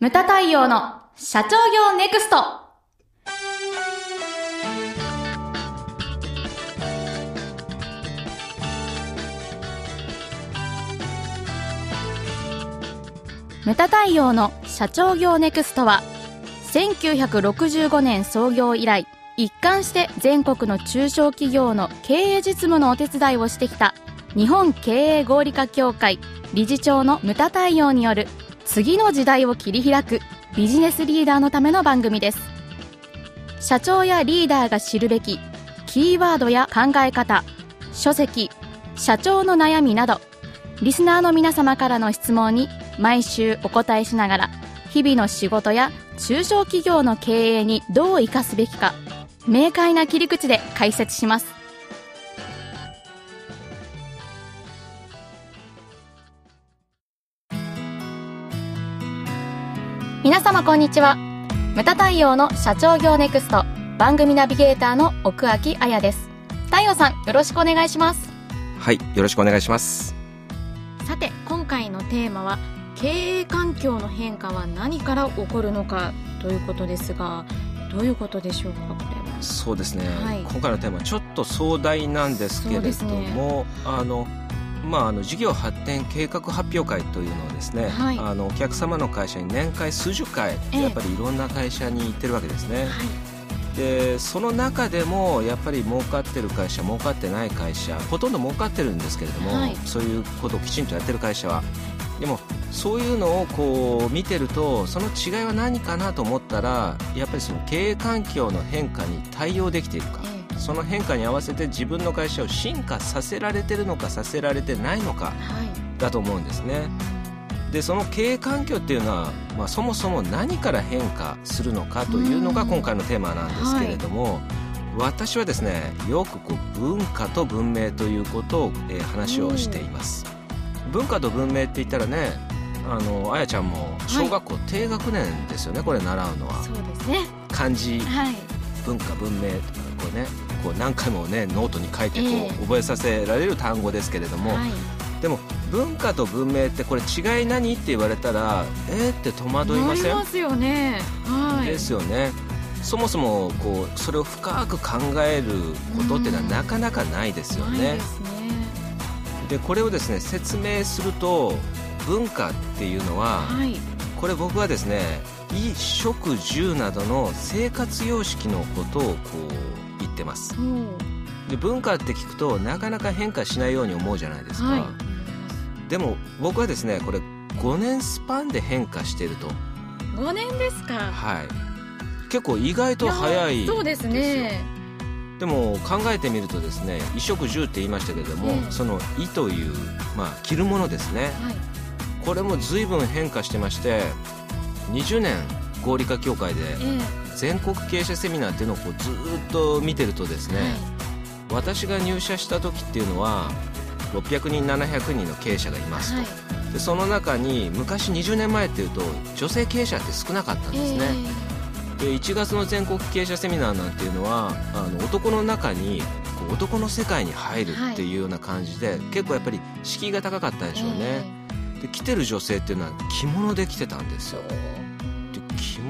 ムタ太陽の社長業ネクスト。ムタ太陽の社長業ネクストは1965年創業以来一貫して全国の中小企業の経営実務のお手伝いをしてきた日本経営合理化協会理事長のムタ太陽による次の時代を切り開くビジネスリーダーのための番組です。社長やリーダーが知るべきキーワードや考え方書籍社長の悩みなどリスナーの皆様からの質問に毎週お答えしながら日々の仕事や中小企業の経営にどう生かすべきか明快な切り口で解説します。皆様こんにちは。ムタ太陽の社長業ネクスト番組ナビゲーターの奥脇彩です。太陽さんよろしくお願いします。はいよろしくお願いします。さて今回のテーマは経営環境の変化は何から起こるのかということですがどういうことでしょうかこれは。そうですね、はい。今回のテーマちょっと壮大なんですけれども、あのまあ、あの事業発展計画発表会というのをですね、はい。あのお客様の会社に年会数十回、ええ。やっぱりいろんな会社に行ってるわけですね、はい。でその中でもやっぱり儲かってる会社儲かってない会社ほとんど儲かってるんですけれども、はい。そういうことをきちんとやってる会社は。でもそういうのをこう見てるとその違いは何かなと思ったらやっぱりその経営環境の変化に対応できているか、えその変化に合わせて自分の会社を進化させられてるのかさせられてないのかはい。だと思うんですね。でその経営環境っていうのは、まあ、そもそも何から変化するのかというのが今回のテーマなんですけれども、私はですねよくこう文化と文明ということを、えー話をしています。文化と文明って言ったらねあのあやちゃんも小学校低学年ですよね、これ習うのは。そうですね。漢字。はい。文化文明とかこうねこう何回もねノートに書いてこう、ええ。覚えさせられる単語ですけれども、はい。でも文化と文明ってこれ違い何って言われたらえー、って戸惑いません？ますよね。はい。ですよね。そもそもこうそれを深く考えることっていうのはうん。なかなかないですよね。で。すね。でこれをですね説明すると文化っていうのははい。これ僕はですね衣食住などの生活様式のことをこうてます。そうで文化って聞くとなかなか変化しないように思うじゃないですか、はい。でも僕はですねこれ5年スパンで変化してると。5年ですか。はい。結構意外と早いやそうですね。でも考えてみるとですね衣食住って言いましたけれども、ええ。その衣という、まあ、着るものですね。はい。これも随分変化してまして20年合理化協会でえ全国経営者セミナーっていうのをこうずーっと見てるとですね、えはい。私が入社した時っていうのは600人700人の経営者がいますと、はい。でその中に昔20年前っていうと女性経営者って少なかったんですね、で1月の全国経営者セミナーなんていうのはあの男の中に男の世界に入るっていうような感じで、結構やっぱり敷居が高かったでしょうね、で来てる女性っていうのは着物で来てたんですよ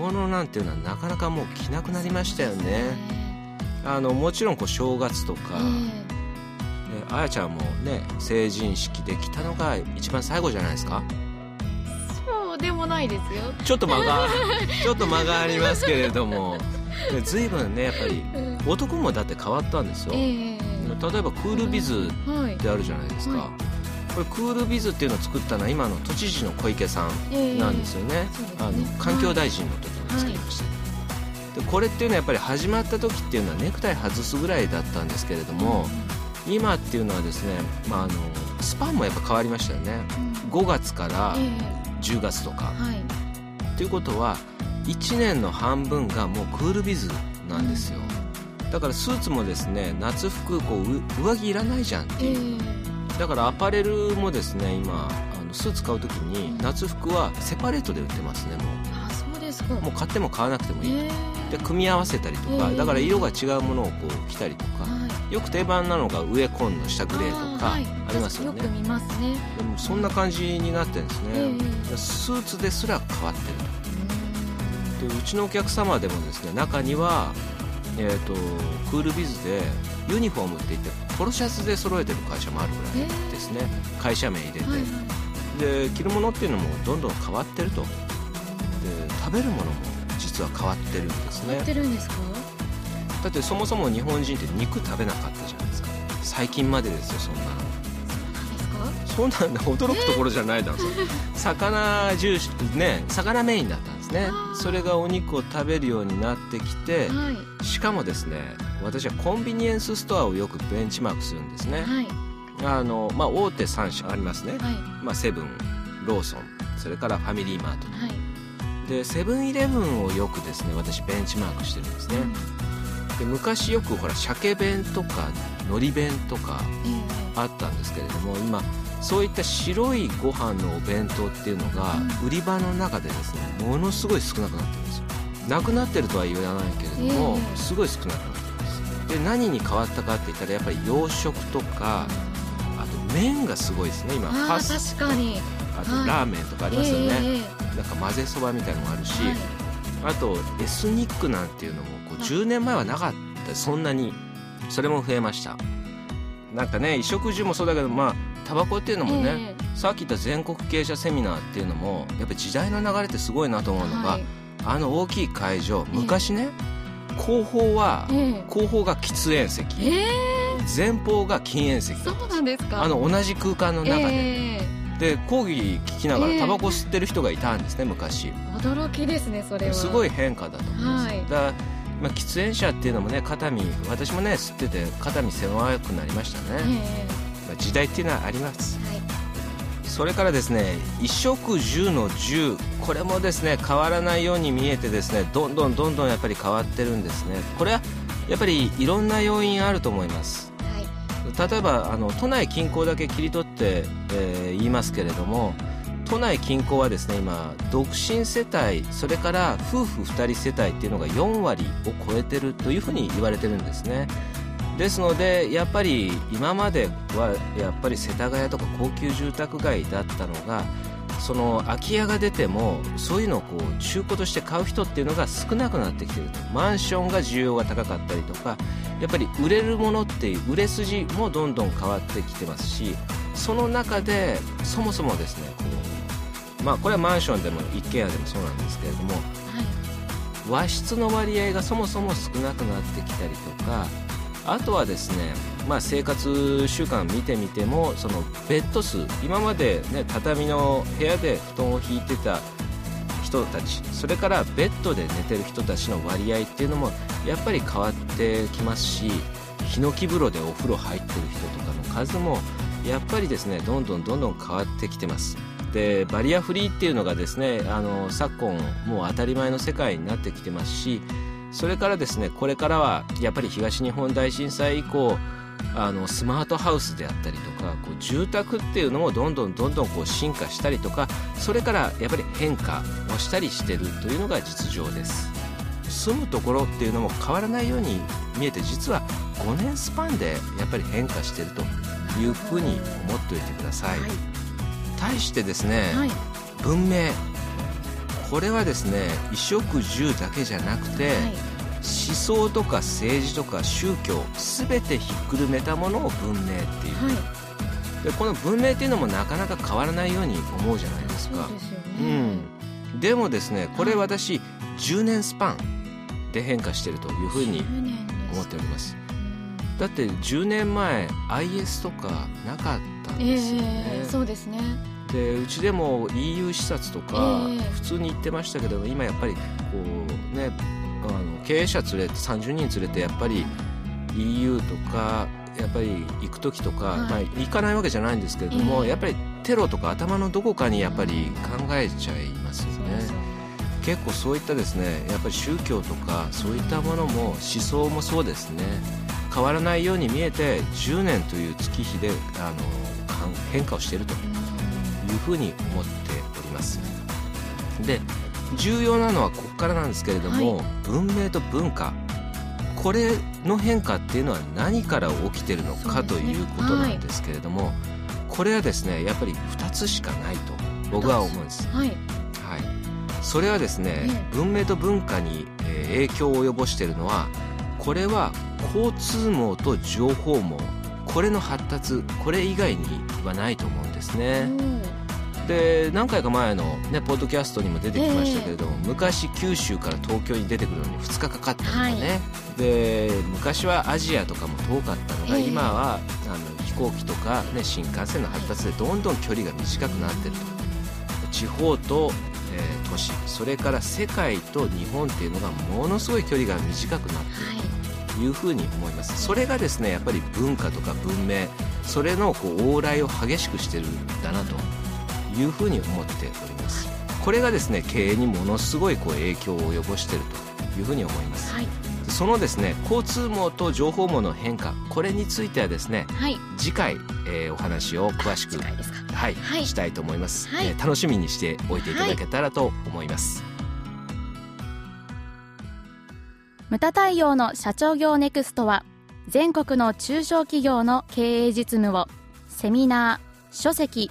物なんていうのはなかなかもう着なくなりましたよね。あのもちろんこう正月とか、ええ。あやちゃんもね成人式で来たのが一番最後じゃないですか？えそうでもないですよ。ちょっと間が ちょっと間がありますけれども。で随分ねやっぱり男もだって変わったんですよ、ええ。例えばクールビズはい。ってあるじゃないですか、はこれクールビズっていうのを作ったのは今の都知事の小池さんええ。なんですよね,、そうですね。あの環境大臣の時に作りました、でこれっていうのはやっぱり始まった時っていうのはネクタイ外すぐらいだったんですけれども、今っていうのはですね、まあ、あのスパンもやっぱ変わりましたよね。5月からえ10月とか。え、はい。ということは1年の半分がもうクールビズなんですよ。だからスーツもですね夏服こうう上着いらないじゃんってえいう、だからアパレルもですね今あのスーツ買う時に夏服はセパレートで売ってますねもあそうですか。うもう買っても買わなくてもいい、えで組み合わせたりとか、ええだから色が違うものをこう着たりとか、はい。よく定番なのが上紺の下グレーとかありますよね、よく見ますね。でもそんな感じになってるんですね、ええスーツですら変わってると。でうちのお客様でもですね中には、えーと、クールビズでユニフォームって言ってポロシャツで揃えてる会社もあるぐらいですね、会社名入れて、はいはい、で着るものっていうのもどんどん変わってると。で食べるものも実は変わってるんですね。変わってるんですか？だってそもそも日本人って肉食べなかったじゃないですか。最近までですよそんなの。そうなんだ驚くところじゃないだろう、魚重視ね魚メインだったんですね。それがお肉を食べるようになってきて、はい、しかもですね私はコンビニエンスストアをよくベンチマークするんですね、はい、あのまあ、大手3社ありますね、はい、まあ、セブンローソンそれからファミリーマート、でセブンイレブンをよくですね私ベンチマークしてるんですね、で昔よくほら鮭弁とか海苔弁とかあったんですけれども今そういった白いご飯のお弁当っていうのが売り場の中でですねものすごい少なくなってるんですよ。なくなってるとは言わないけれども、すごい少なくなってる。んで何に変わったかって言ったらやっぱり洋食とかあと麺がすごいですね今。パス確かに。あとラーメンとかありますよね、なんか混ぜそばみたいのもあるし、あとエスニックなんていうのもこう10年前はなかった。そんなにそれも増えました。なんかね衣食住もそうだけどまあタバコっていうのもね、えー、さっき言った全国経営者セミナーっていうのもやっぱり時代の流れってすごいなと思うのが、はい、あの大きい会場昔ね、えー、後方は、えー、後方が喫煙席、前方が禁煙席。そうなんですか。あの同じ空間の中で。で講義聞きながらタバコ吸ってる人がいたんですね、昔。驚きですねそれは。すごい変化だと思います、はい、だまあ、喫煙者っていうのもね肩身私もね吸ってて肩身狭くなりましたね、まあ、時代っていうのはあります、はい、それからですね衣食住の住これもですね変わらないように見えてですねどんどんどんどんやっぱり変わってるんですね。これはやっぱりいろんな要因あると思います、はい、例えばあの都内近郊だけ切り取って、えー、言いますけれども都内近郊はですね今独身世帯それから夫婦2人世帯っていうのが4割を超えてるというふうに言われてるんですねですのでやっぱり今まではやっぱり世田谷とか高級住宅街だったのがその空き家が出てもそういうのをこう中古として買う人っていうのが少なくなってきてると。マンションが需要が高かったりとかやっぱり売れるものっていう売れ筋もどんどん変わってきてますしその中でそもそもですねこうまあ、これはマンションでも一軒家でもそうなんですけれども、はい、和室の割合がそもそも少なくなってきたりとかあとはですね、まあ、生活習慣見てみてもそのベッド数今まで、ね、畳の部屋で布団を引いてた人たちそれからベッドで寝てる人たちの割合っていうのもやっぱり変わってきますしヒノキ風呂でお風呂入ってる人とかの数もやっぱりですねどんどんどんどん変わってきてます。でバリアフリーっていうのがですねあの昨今もう当たり前の世界になってきてますしそれからですねこれからはやっぱり東日本大震災以降あのスマートハウスであったりとかこう住宅っていうのもどんどんどんどんこう進化したりとかそれからやっぱり変化をしたりしてるというのが実情です。住むところっていうのも変わらないように見えて実は5年スパンでやっぱり変化してるというふうに思っておいてください、はい。対してですね、はい、文明これはですね衣食住だけじゃなくて、はい、思想とか政治とか宗教全てひっくるめたものを文明っていう、はい、でこの文明っていうのもなかなか変わらないように思うじゃないですか。ですね、うん、でもですねこれ私、10年スパンで変化してるというふうに思っております。だって10年前 IS とかなかったんですよね、えー、そうですねでうちでも EU 視察とか普通に行ってましたけど、今やっぱりこうねあの経営者連れて30人連れてやっぱり EU とかやっぱり行く時とか、はい、まあ、行かないわけじゃないんですけれども、やっぱりテロとか頭のどこかにやっぱり考えちゃいますよね。結構そういったですねやっぱり宗教とかそういったものも思想もそうですね。変わらないように見えて10年という月日であの変化をしているというふうに思っております。で重要なのはここからなんですけれども、はい、文明と文化。これの変化っていうのは何から起きてるのか、ということなんですけれども、はい、これはですねやっぱり2つしかないと僕は思うんです。はい、はい、それはですね、文明と文化に、えー影響を及ぼしているのはこれは交通網と情報網。これの発達これ以外にはないと思うんですね。で何回か前の、ね、ポッドキャストにも出てきましたけれども、昔九州から東京に出てくるのに2日かかったとかね、で昔はアジアとかも遠かったのが、ええ。今はあの飛行機とか、ね、新幹線の発達でどんどん距離が短くなってると。地方と、えー都市それから世界と日本っていうのがものすごい距離が短くなっているというふうに思います。それがですねやっぱり文化とか文明それのこう往来を激しくしてるんだなというふうに思っております。これがですね経営にものすごいこう影響を及ぼしているというふうに思います。はい。そのですね交通網と情報網の変化これについてはですねはい。次回、えーお話を詳しくはい、はい。したいと思います、はい。えー楽しみにしておいていただけたらと思います、ムタ太陽の社長業ネクストは全国の中小企業の経営実務をセミナー、書籍、